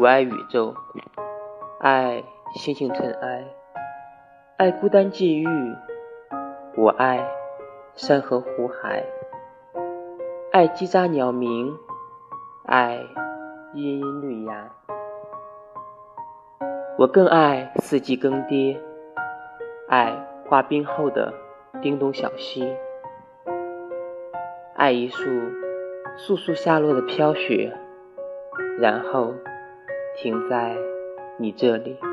我爱宇宙，爱星星尘埃，爱孤单际遇。我爱山河湖海，爱叽喳鸟鸣，爱茵茵绿芽。我更爱四季更迭，爱化冰后的叮咚小溪，爱一束簌簌下落的飘雪，然后停在你这里。